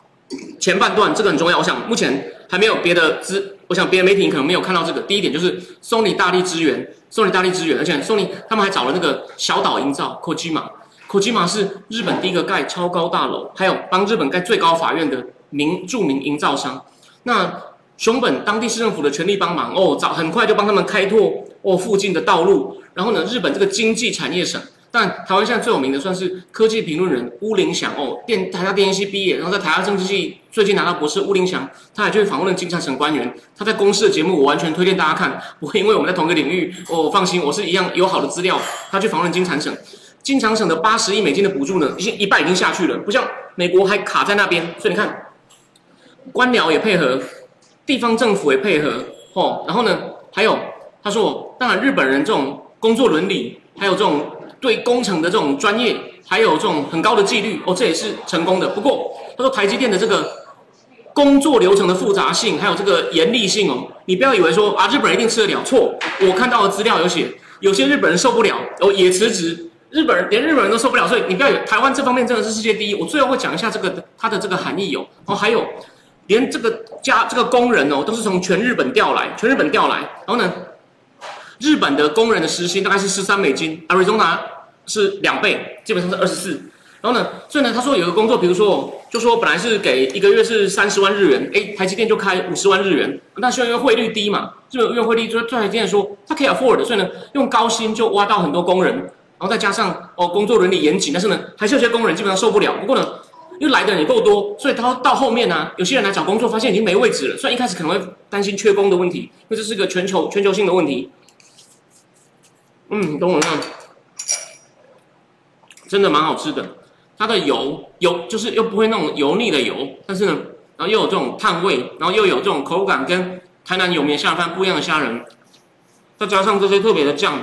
前半段这个很重要，我想目前还没有别的资我想别的媒体可能没有看到这个。第一点就是 Sony 大力支援，Sony 大力支援，而且 Sony 他们还找了那个小岛营造 Kojima，Kojima 是日本第一个盖超高大楼，还有帮日本盖最高法院的名著名营造商。那熊本当地市政府的全力帮忙哦，早很快就帮他们开拓哦附近的道路。然后呢，日本这个经济产业省。但台湾现在最有名的算是科技评论人巫林祥哦，电台大电机系毕业，然后在台大政治系最近拿到博士。巫林祥他还去访问了金产省官员，他在公司的节目我完全推荐大家看，不会因为我们在同一个领域哦，放心，我是一样有好的资料。他去访问金产省，金产省的八十亿美金的补助呢，已经一半已经下去了，不像美国还卡在那边，所以你看，官僚也配合，地方政府也配合哦，然后呢，还有他说，当然日本人这种工作伦理，还有这种。对工程的这种专业，还有这种很高的纪律，哦，这也是成功的。不过他说台积电的这个工作流程的复杂性，还有这个严厉性哦，你不要以为说啊日本人一定吃得了。错，我看到的资料有写，有些日本人受不了，哦也辞职。日本人连日本人都受不了，所以你不要以为台湾这方面真的是世界第一。我最后会讲一下这个它的这个含义哦。哦，还有连这个家这个工人哦，都是从全日本调来，全日本调来，然后呢？日本的工人的时薪大概是十三美金，Arizona 是两倍，基本上是二十四。然后呢，所以呢，他说有个工作，比如说，就说本来是给一个月是三十万日元，哎，台积电就开五十万日元。那是因为汇率低嘛，日本因为汇率，就台积电说他可以 afford，所以呢，用高薪就挖到很多工人，然后再加上哦工作伦理严谨，但是呢，还是有些工人基本上受不了。不过呢，因为来的人也够多，所以他到后面呢，有些人来找工作，发现已经没位置了。虽然一开始可能会担心缺工的问题，因为这是个全球全球性的问题。嗯，等我一下，真的蛮好吃的。它的油油就是又不会那种油腻的油，但是呢，然后又有这种碳味，然后又有这种口感，跟台南有名的虾饭不一样的虾仁，再加上这些特别的酱。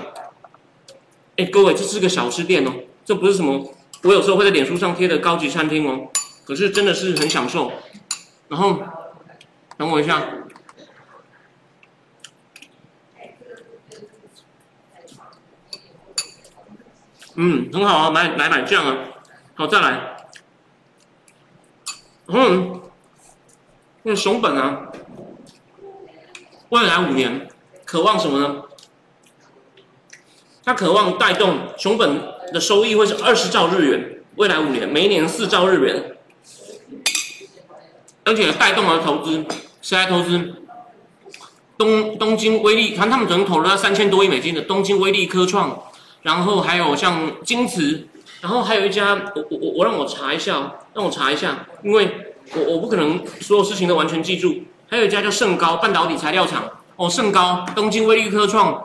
哎，各位，这是个小吃店哦，这不是什么我有时候会在脸书上贴的高级餐厅哦，可是真的是很享受。然后，等我一下。嗯，很好啊，买买买酱啊，好再来。嗯，那熊本啊，未来五年渴望什么呢？他渴望带动熊本的收益会是二十兆日元，未来五年每一年四兆日元，而且带动了投资，谁来投资？东东京威力，看他们总共投了三千多亿美金的东京威力科创。然后还有像京瓷，然后还有一家，我我我我让我查一下，让我查一下，因为我我不可能所有事情都完全记住。还有一家叫盛高半导体材料厂，哦，盛高、东京威力科创、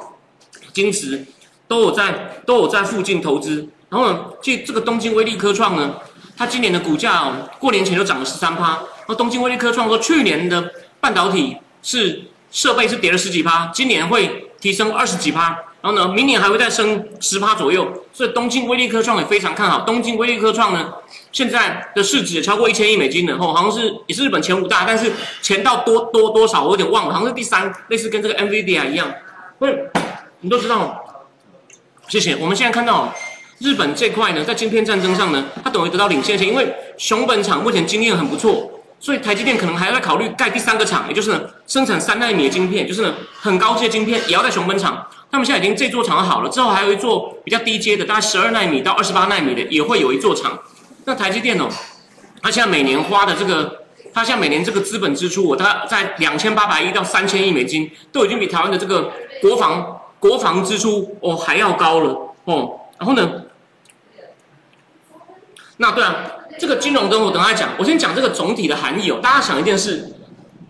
京瓷都有在都有在附近投资。然后呢，这这个东京威力科创呢，它今年的股价哦，过年前就涨了十三趴。那东京威力科创说，去年的半导体是设备是跌了十几趴，今年会提升二十几趴。然后呢，明年还会再升十趴左右，所以东京威力科创也非常看好。东京威力科创呢，现在的市值也超过一千亿美金了，吼，好像是也是日本前五大，但是钱到多多多少我有点忘了，好像是第三，类似跟这个 NVIDIA 一样。所以你都知道，谢谢。我们现在看到日本这块呢，在晶片战争上呢，它等于得到领先性，因为熊本厂目前经验很不错，所以台积电可能还要再考虑盖第三个厂，也就是生产三纳米的晶片，就是呢很高阶晶片也要在熊本厂。他们现在已经这座厂好了，之后还有一座比较低阶的，大概十二纳米到二十八纳米的，也会有一座厂。那台积电哦，它现在每年花的这个，它现在每年这个资本支出，我大概在两千八百亿到三千亿美金，都已经比台湾的这个国防国防支出哦还要高了哦。然后呢，那对啊，这个金融灯我等下讲，我先讲这个总体的含义哦。大家想一件事。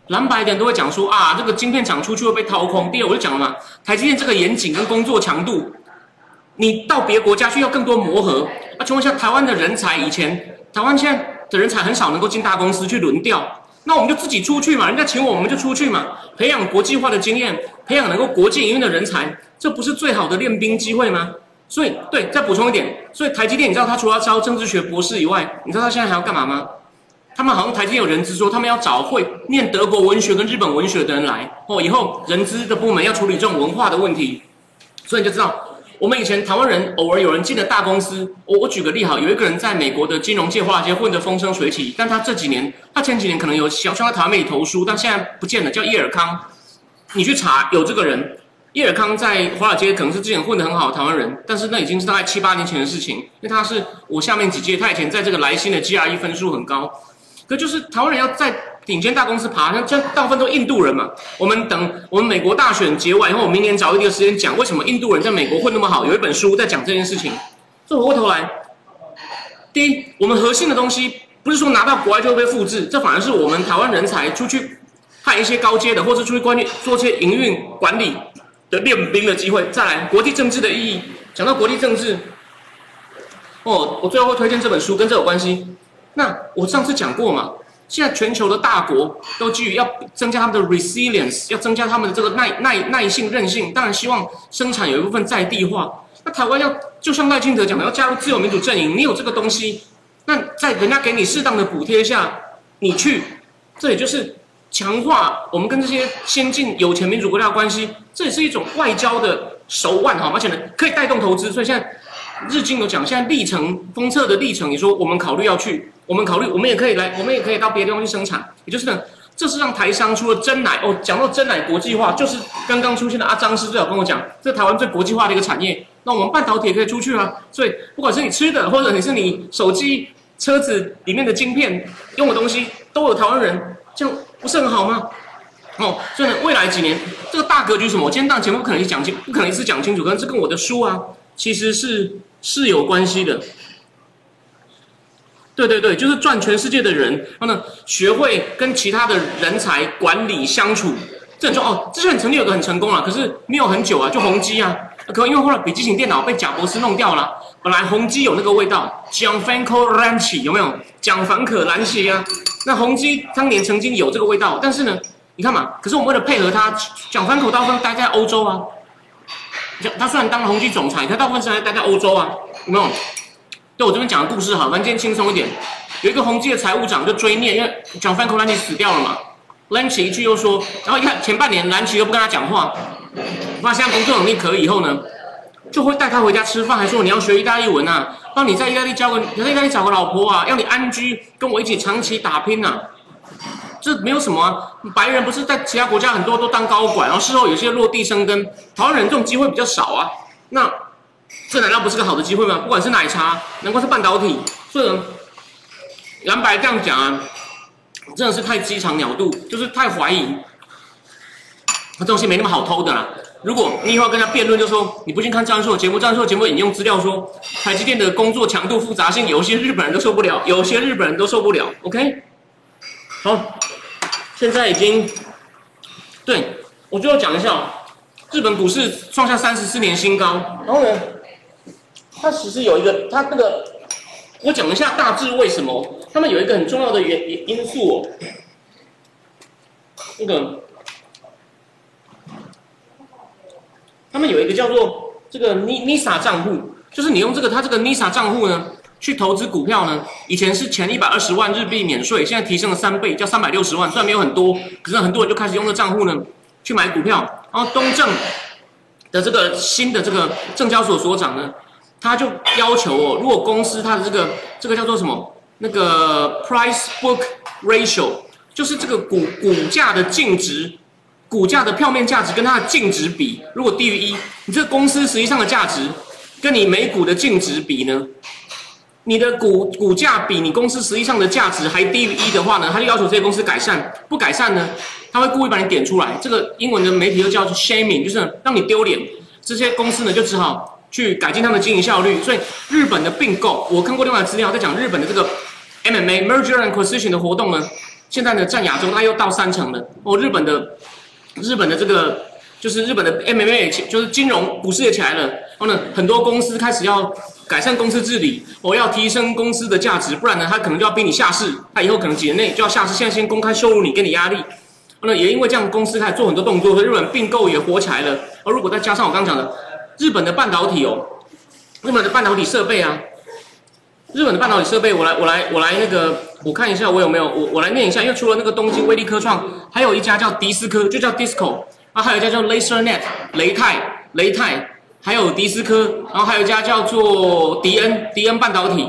蓝白的人都会讲说啊，这个晶片厂出去会被掏空。第二，我就讲了嘛，台积电这个严谨跟工作强度，你到别国家需要更多磨合。啊，请问一下，台湾的人才以前，台湾现在的人才很少能够进大公司去轮调，那我们就自己出去嘛，人家请我，我们就出去嘛，培养国际化的经验，培养能够国际营运的人才，这不是最好的练兵机会吗？所以，对，再补充一点，所以台积电，你知道他除了招政治学博士以外，你知道他现在还要干嘛吗？他们好像台积电有人资说，他们要找会念德国文学跟日本文学的人来哦。以后人资的部门要处理这种文化的问题，所以你就知道，我们以前台湾人偶尔有人进了大公司。我我举个例哈，有一个人在美国的金融界、华尔街混得风生水起，但他这几年，他前几年可能有小向台湾媒体投书，但现在不见了，叫叶尔康。你去查有这个人，叶尔康在华尔街可能是之前混得很好的台湾人，但是那已经是大概七八年前的事情，因为他是我下面几届，他以前在这个莱新的 GRE 分数很高，可就是台湾人要在顶尖大公司爬，像像大部分都印度人嘛。我们等我们美国大选结完以后，我明年找一个时间讲为什么印度人在美国混那么好，有一本书在讲这件事情。这回过头来，第一，我们核心的东西不是说拿到国外就会被复制，这反而是我们台湾人才出去派一些高阶的，或者出去关于做些营运管理的练兵的机会。再来，国际政治的意义，讲到国际政治，哦，我最后会推荐这本书，跟这有关系。那我上次讲过嘛，现在全球的大国都基于要增加他们的 resilience，要增加他们的这个耐耐耐性韧性，当然希望生产有一部分在地化。那台湾要就像赖清德讲的，要加入自由民主阵营，你有这个东西，那在人家给你适当的补贴下，你去，这也就是强化我们跟这些先进有钱民主国家的关系，这也是一种外交的手腕哈，而且呢可以带动投资。所以现在日经有讲，现在历程封测的历程，你说我们考虑要去。我们考虑，我们也可以来，我们也可以到别的地方去生产。也就是呢，这是让台商除了真奶哦，讲到真奶国际化，就是刚刚出现的阿张师最好跟我讲，这台湾最国际化的一个产业。那我们半导体也可以出去啊。所以不管是你吃的，或者你是你手机、车子里面的晶片用的东西，都有台湾人，就不是很好吗？哦，所以，未来几年这个大格局什么，我今天当节目不可能讲清，不可能一次讲清楚，可能这跟我的书啊，其实是是有关系的。对对对，就是赚全世界的人，然后呢，学会跟其他的人才管理相处，这很重要哦。之前曾经有个很成功了，可是没有很久啊，就宏基啊，可因为后来笔记型电脑被贾博士弄掉了。本来宏基有那个味道，蒋凡可燃起有没有？蒋凡可兰奇啊。那宏基当年曾经有这个味道，但是呢，你看嘛，可是我们为了配合他，蒋凡可大部分待在欧洲啊。他虽然当了宏基总裁，他大部分时间待在欧洲啊，有没有？对我这边讲的故事哈，反正今天轻松一点。有一个宏基的财务长就追念，因为讲 Franco Lanchi 死掉了嘛 Lancy 一句又说，然后一看前半年兰奇又不跟他讲话，发现工作能力可以以后呢，就会带他回家吃饭，还说你要学意大利文啊，帮你在意大利交个，在意大利找个老婆啊，要你安居，跟我一起长期打拼啊。这没有什么啊，白人不是在其他国家很多都当高管，然后事后有些落地生根，台湾人这种机会比较少啊，那。这难道不是个好的机会吗？不管是奶茶，难怪是半导体，这蓝白这样讲啊，真的是太鸡肠鸟肚，就是太怀疑，这东西没那么好偷的啦。如果你以后跟他辩论，就说你不信看张硕节目，张硕节目引用资料说，台积电的工作强度复杂性，有些日本人都受不了，有些日本人都受不了。OK，好，现在已经，对我最后讲一下，日本股市创下三十四年新高，然后呢？它其实有一个，它那个，我讲一下大致为什么，他们有一个很重要的原因因素哦，那个，他们有一个叫做这个 NISA 账户，就是你用这个它这个 NISA 账户呢，去投资股票呢，以前是前一百二十万日币免税，现在提升了三倍，叫三百六十万，虽然没有很多，可是很多人就开始用这账户呢去买股票，然后东证的这个新的这个证交所所长呢。他就要求哦，如果公司它的这个这个叫做什么？那个 price book ratio，就是这个股股价的净值，股价的票面价值跟它的净值比，如果低于一，你这公司实际上的价值跟你每股的净值比呢，你的股股价比你公司实际上的价值还低于一的话呢，他就要求这些公司改善，不改善呢，他会故意把你点出来。这个英文的媒体又叫 shaming，就是让你丢脸。这些公司呢就只好。去改进他们的经营效率，所以日本的并购，我看过另外的资料，在讲日本的这个 MMA merger and acquisition 的活动呢，现在呢占亚洲，它又到三成了。哦，日本的日本的这个就是日本的 MMA 就是金融股市也起来了。然后呢，很多公司开始要改善公司治理，我要提升公司的价值，不然呢，他可能就要逼你下市，他以后可能几年内就要下市，现在先公开羞辱你，给你压力。那也因为这样，公司开始做很多动作，所以日本并购也火起来了。而如果再加上我刚刚讲的。日本的半导体哦，日本的半导体设备啊，日本的半导体设备，我来我来我来那个，我看一下我有没有，我我来念一下，因为除了那个东京威力科创，还有一家叫迪斯科，就叫 Disco，啊，还有一家叫 LaserNet，雷泰雷泰，还有迪斯科，然后还有一家叫做迪恩迪恩半导体，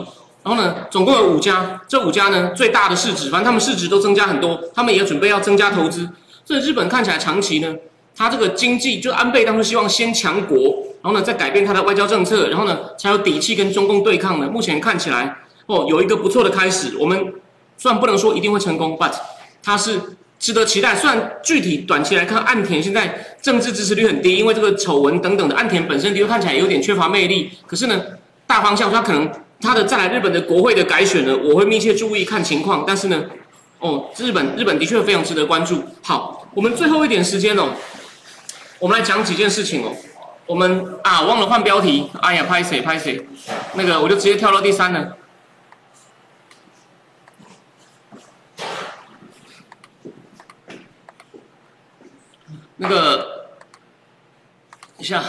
然后呢，总共有五家，这五家呢最大的市值，反正他们市值都增加很多，他们也准备要增加投资，所以日本看起来长期呢。他这个经济，就安倍当初希望先强国，然后呢再改变他的外交政策，然后呢才有底气跟中共对抗的。目前看起来，哦，有一个不错的开始。我们虽然不能说一定会成功，but 它是值得期待。虽然具体短期来看，岸田现在政治支持率很低，因为这个丑闻等等的，岸田本身的确看起来有点缺乏魅力。可是呢，大方向他可能他的再来日本的国会的改选呢，我会密切注意看情况。但是呢，哦，日本日本的确非常值得关注。好，我们最后一点时间哦。我们来讲几件事情哦。我们啊忘了换标题，哎呀，拍谁拍谁，那个我就直接跳到第三了。那个一下，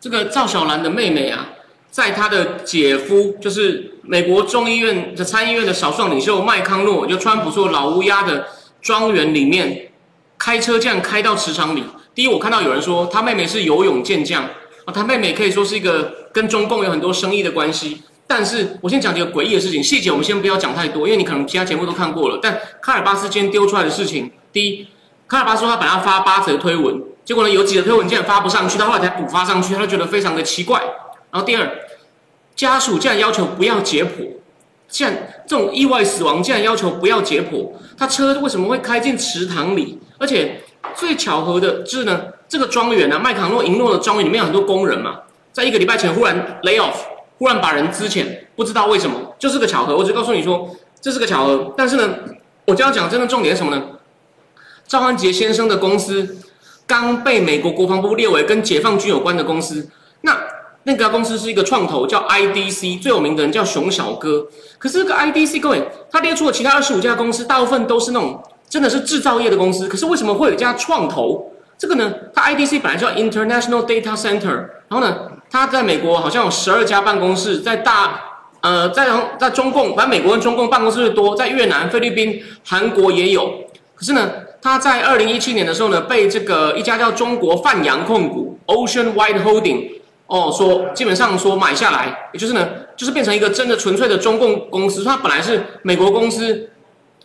这个赵小兰的妹妹啊，在她的姐夫，就是美国众议院的参议院的少数领袖麦康诺，就川普说老乌鸦的庄园里面，开车这样开到池塘里。第一，我看到有人说他妹妹是游泳健将啊，他妹妹可以说是一个跟中共有很多生意的关系。但是我先讲几个诡异的事情，细节我们先不要讲太多，因为你可能其他节目都看过了。但卡尔巴斯今天丢出来的事情，第一，卡尔巴斯说他本来发八则推文，结果呢有几则推文竟然发不上去，他后来才补发上去，他就觉得非常的奇怪。然后第二，家属竟然要求不要解剖，竟然这种意外死亡竟然要求不要解剖，他车为什么会开进池塘里，而且。最巧合的是呢，这个庄园呢，麦卡诺银诺的庄园里面有很多工人嘛，在一个礼拜前忽然 lay off，忽然把人资遣，不知道为什么，就是个巧合。我只告诉你说，这是个巧合。但是呢，我就要讲真的重点是什么呢？赵安杰先生的公司刚被美国国防部列为跟解放军有关的公司，那那家公司是一个创投，叫 IDC，最有名的人叫熊小哥。可是这个 IDC 各位，他列出了其他二十五家公司，大部分都是那种。真的是制造业的公司，可是为什么会有一家创投？这个呢，它 IDC 本来叫 International Data Center，然后呢，它在美国好像有十二家办公室，在大呃，在在中共，反正美国跟中共办公室最多，在越南、菲律宾、韩国也有。可是呢，它在二零一七年的时候呢，被这个一家叫中国泛洋控股 Ocean Wide Holding 哦，说基本上说买下来，也就是呢，就是变成一个真的纯粹的中共公司。它本来是美国公司，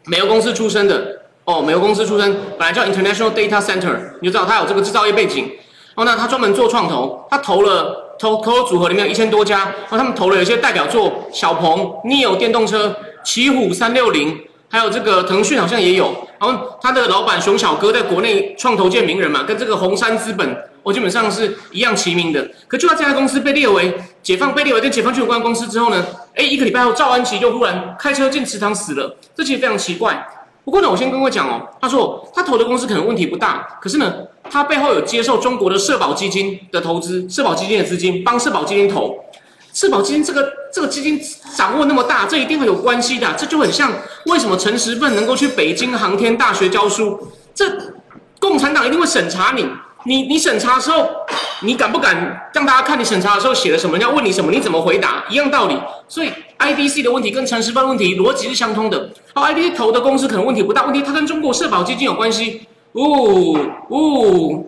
美国公司出身的。哦，美国公司出身，本来叫 International Data Center，你就知道他有这个制造业背景。哦，那他专门做创投，他投了投投了组合里面有一千多家，然后他们投了有些代表作，小鹏、Neo 电动车、奇虎三六零，还有这个腾讯好像也有。然后他的老板熊小哥在国内创投界名人嘛，跟这个红杉资本，我基本上是一样齐名的。可就在这家公司被列为解放被列为跟解放军有关公司之后呢，哎，一个礼拜后赵安琪就忽然开车进池塘死了，这其实非常奇怪。不过呢，我先跟我讲哦，他说他投的公司可能问题不大，可是呢，他背后有接受中国的社保基金的投资，社保基金的资金帮社保基金投，社保基金这个这个基金掌握那么大，这一定会有关系的，这就很像为什么陈时奋能够去北京航天大学教书，这共产党一定会审查你。你你审查的时候，你敢不敢让大家看你审查的时候写了什么？要问你什么，你怎么回答？一样道理。所以 IDC 的问题跟陈时范问题逻辑是相通的。好，IDC 投的公司可能问题不大，问题它跟中国社保基金有关系。哦哦，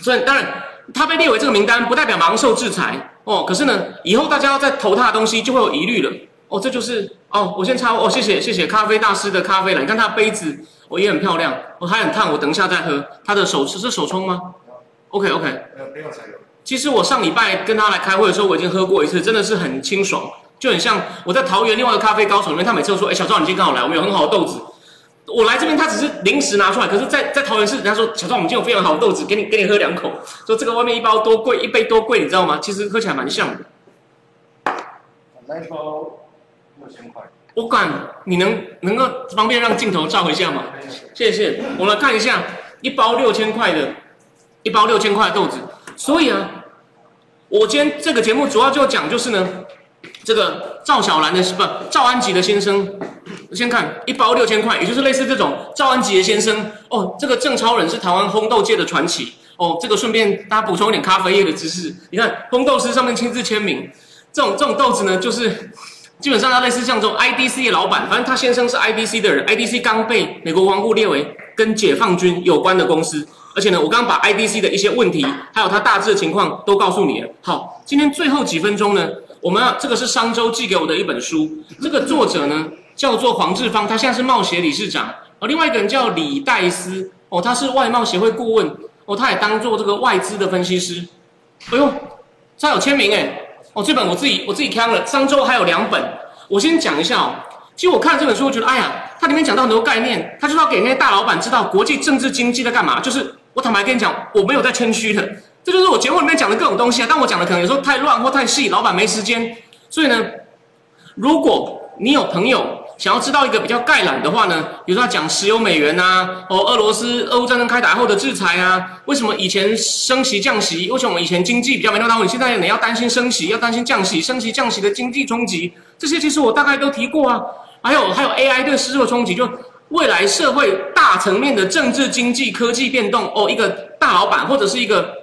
所以当然它被列为这个名单，不代表马上受制裁哦。可是呢，以后大家要再投它的东西就会有疑虑了。哦，这就是哦，我先插哦，谢谢谢谢咖啡大师的咖啡了。你看它的杯子，哦也很漂亮，哦还很烫，我等一下再喝。它的手是手冲吗？OK OK，呃，没有才有。其实我上礼拜跟他来开会的时候，我已经喝过一次，真的是很清爽，就很像我在桃园另外一个咖啡高手里面，他每次都说：“哎，小赵，你今天刚好来，我们有很好的豆子。”我来这边，他只是临时拿出来，可是，在在桃园市，人家说：“小赵，我们今天有非常好的豆子，给你给你喝两口。”说这个外面一包多贵，一杯多贵，你知道吗？其实喝起来蛮像的。那一包六千块。我管你能能够方便让镜头照一下吗？谢谢。我们来看一下，一包六千块的。一包六千块豆子，所以啊，我今天这个节目主要就讲就是呢，这个赵小兰的不赵安吉的先生，我先看一包六千块，也就是类似这种赵安吉的先生哦，这个郑超人是台湾烘豆界的传奇哦，这个顺便大家补充一点咖啡业的知识，你看烘豆师上面亲自签名，这种这种豆子呢，就是基本上它类似像这种 IDC 的老板，反正他先生是 IDC 的人，IDC 刚被美国王部列为跟解放军有关的公司。而且呢，我刚刚把 IDC 的一些问题，还有它大致的情况都告诉你了。好，今天最后几分钟呢，我们这个是商周寄给我的一本书，这个作者呢叫做黄志芳，他现在是贸协理事长。哦，另外一个人叫李戴斯，哦，他是外贸协会顾问。哦，他也当做这个外资的分析师。哎呦，他有签名哎！哦，这本我自己我自己看了，上周还有两本。我先讲一下哦。其实我看了这本书，我觉得哎呀，它里面讲到很多概念，他就是要给那些大老板知道国际政治经济在干嘛。就是我坦白跟你讲，我没有在谦虚的，这就是我节目里面讲的各种东西啊。但我讲的可能有时候太乱或太细，老板没时间。所以呢，如果你有朋友想要知道一个比较概览的话呢，比如说讲石油美元啊，哦，俄罗斯俄乌战争开打后的制裁啊，为什么以前升息降息，为什么以前经济比较没那么大问题，现在你要担心升息，要担心降息，升息降息的经济冲击，这些其实我大概都提过啊。还有还有 AI 对失的冲击，就未来社会大层面的政治、经济、科技变动哦，一个大老板或者是一个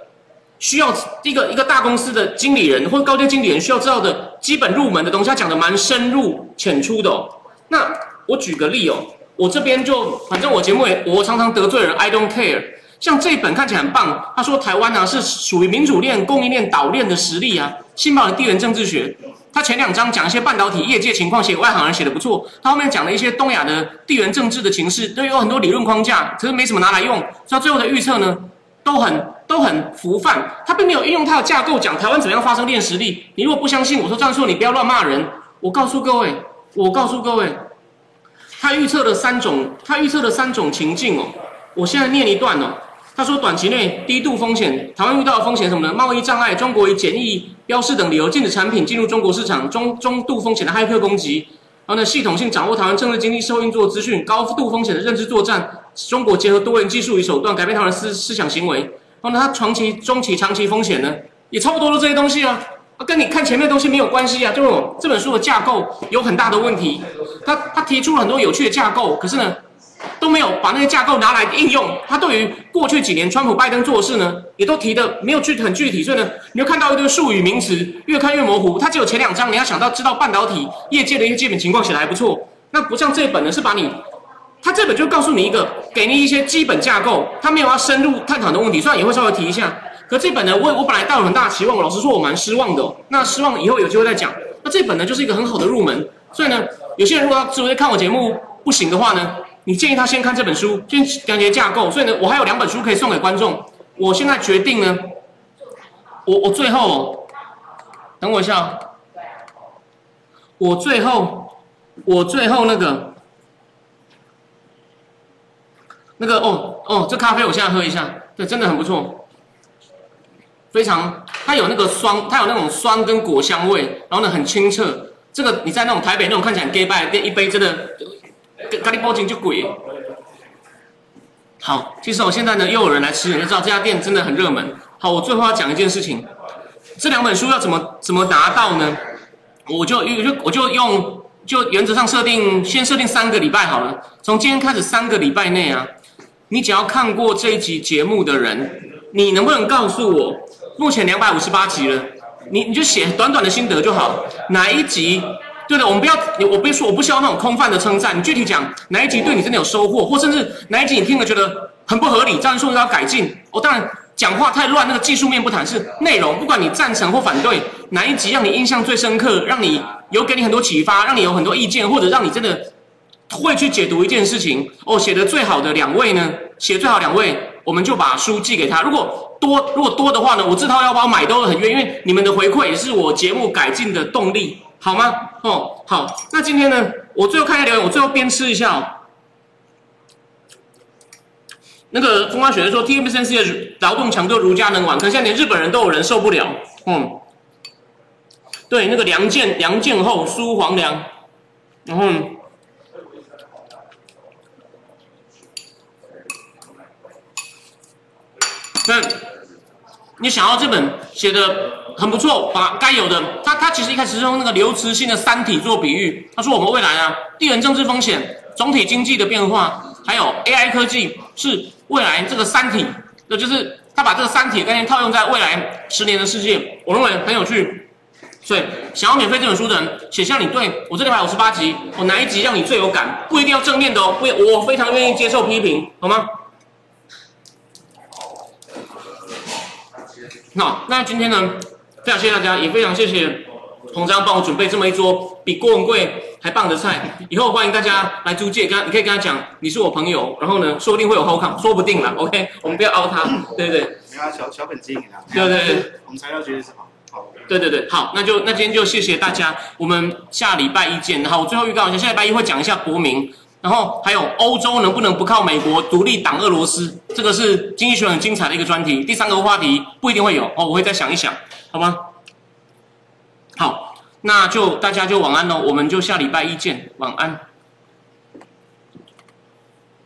需要一个一个大公司的经理人或者高阶经理人需要知道的基本入门的东西，他讲的蛮深入浅出的。哦。那我举个例哦，我这边就反正我节目也我常常得罪人，I don't care。像这本看起来很棒，他说台湾呢是属于民主链、供应链岛链的实力啊，新宝的地缘政治学。他前两章讲一些半导体业界情况，写外行人写的不错。他后面讲了一些东亚的地缘政治的情势，都有很多理论框架，可是没什么拿来用。他最后的预测呢，都很都很浮泛。他并没有运用他的架构讲台湾怎样发生链实力。你如果不相信，我说这样说，你不要乱骂人。我告诉各位，我告诉各位，他预测了三种，他预测了三种情境哦。我现在念一段哦。他说，短期内低度风险，台湾遇到的风险什么呢？贸易障碍，中国以简易标示等理由禁止产品进入中国市场，中中度风险的骇客攻击，然后呢，系统性掌握台湾政治经济社会运作资讯，高度风险的认知作战，中国结合多元技术与手段改变台湾思思想行为，然后呢，它长期、中期、长期风险呢，也差不多的这些东西啊，跟你看前面的东西没有关系啊，就这本书的架构有很大的问题，他他提出了很多有趣的架构，可是呢。都没有把那些架构拿来应用，他对于过去几年川普、拜登做事呢，也都提的没有具很具体，所以呢，你就看到一堆术语名词，越看越模糊。他只有前两章，你要想到知道半导体业界的一些基本情况写的还不错，那不像这本呢，是把你，他这本就告诉你一个，给你一些基本架构，他没有要深入探讨的问题，虽然也会稍微提一下。可这本呢，我我本来带有很大期望，老实说，我蛮失望的。那失望以后有机会再讲。那这本呢，就是一个很好的入门。所以呢，有些人如果要直接看我节目不行的话呢？你建议他先看这本书，先了解架构。所以呢，我还有两本书可以送给观众。我现在决定呢，我我最后，等我一下，我最后，我最后那个，那个哦哦，这咖啡我现在喝一下，对，真的很不错，非常，它有那个酸，它有那种酸跟果香味，然后呢很清澈。这个你在那种台北那种看起来很 gay 拜的店，一杯真的。咖喱包金就贵。好，其实我现在呢又有人来吃，你就知道这家店真的很热门。好，我最后要讲一件事情，这两本书要怎么怎么拿到呢？我就就就我就用就原则上设定，先设定三个礼拜好了。从今天开始三个礼拜内啊，你只要看过这一集节目的人，你能不能告诉我，目前两百五十八集了，你你就写短短的心得就好，哪一集？对的，我们不要，我不说，我不需要那种空泛的称赞。你具体讲哪一集对你真的有收获，或甚至哪一集你听了觉得很不合理，这样说要改进。我当然讲话太乱，那个技术面不谈，是内容。不管你赞成或反对，哪一集让你印象最深刻，让你有给你很多启发，让你有很多意见，或者让你真的会去解读一件事情。哦，写的最好的两位呢，写最好两位，我们就把书寄给他。如果多，如果多的话呢，我自掏腰包买都很愿意，因为你们的回馈也是我节目改进的动力。好吗？哦，好。那今天呢，我最后看一下留言，我最后边吃一下哦。那个风花雪月说，TMCC 的劳动强度如家能玩，可现在连日本人都有人受不了。嗯，对，那个梁建梁建后苏黄良，然后，那你想要这本写的？很不错，把该有的，他他其实一开始是用那个刘慈欣的《三体》做比喻。他说我们未来啊，地缘政治风险、总体经济的变化，还有 AI 科技是未来这个三体，那就是他把这个三体概念套用在未来十年的世界，我认为很有趣。所以想要免费这本书的人，写下你对我这里百五十八集，我哪一集让你最有感？不一定要正面的哦，不，我非常愿意接受批评，好吗？好，那今天呢？非常谢谢大家，也非常谢谢洪章帮我准备这么一桌比郭文贵还棒的菜，以后欢迎大家来租借，跟他你可以跟他讲你是我朋友，然后呢，说不定会有后康，说不定啦，OK，我们不要凹他，对不对？没有啊小小本经营啊。对对对，我们材料绝对是好。好，对对对，好，那就那今天就谢谢大家，我们下礼拜一见。然后我最后预告一下，下礼拜一会讲一下国民，然后还有欧洲能不能不靠美国独立挡俄罗斯，这个是经济学很精彩的一个专题。第三个话题不一定会有哦，我会再想一想，好吗？好，那就大家就晚安喽，我们就下礼拜一见，晚安。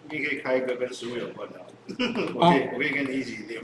你可以开一个跟食物有关的，我可以我可以跟你一起练。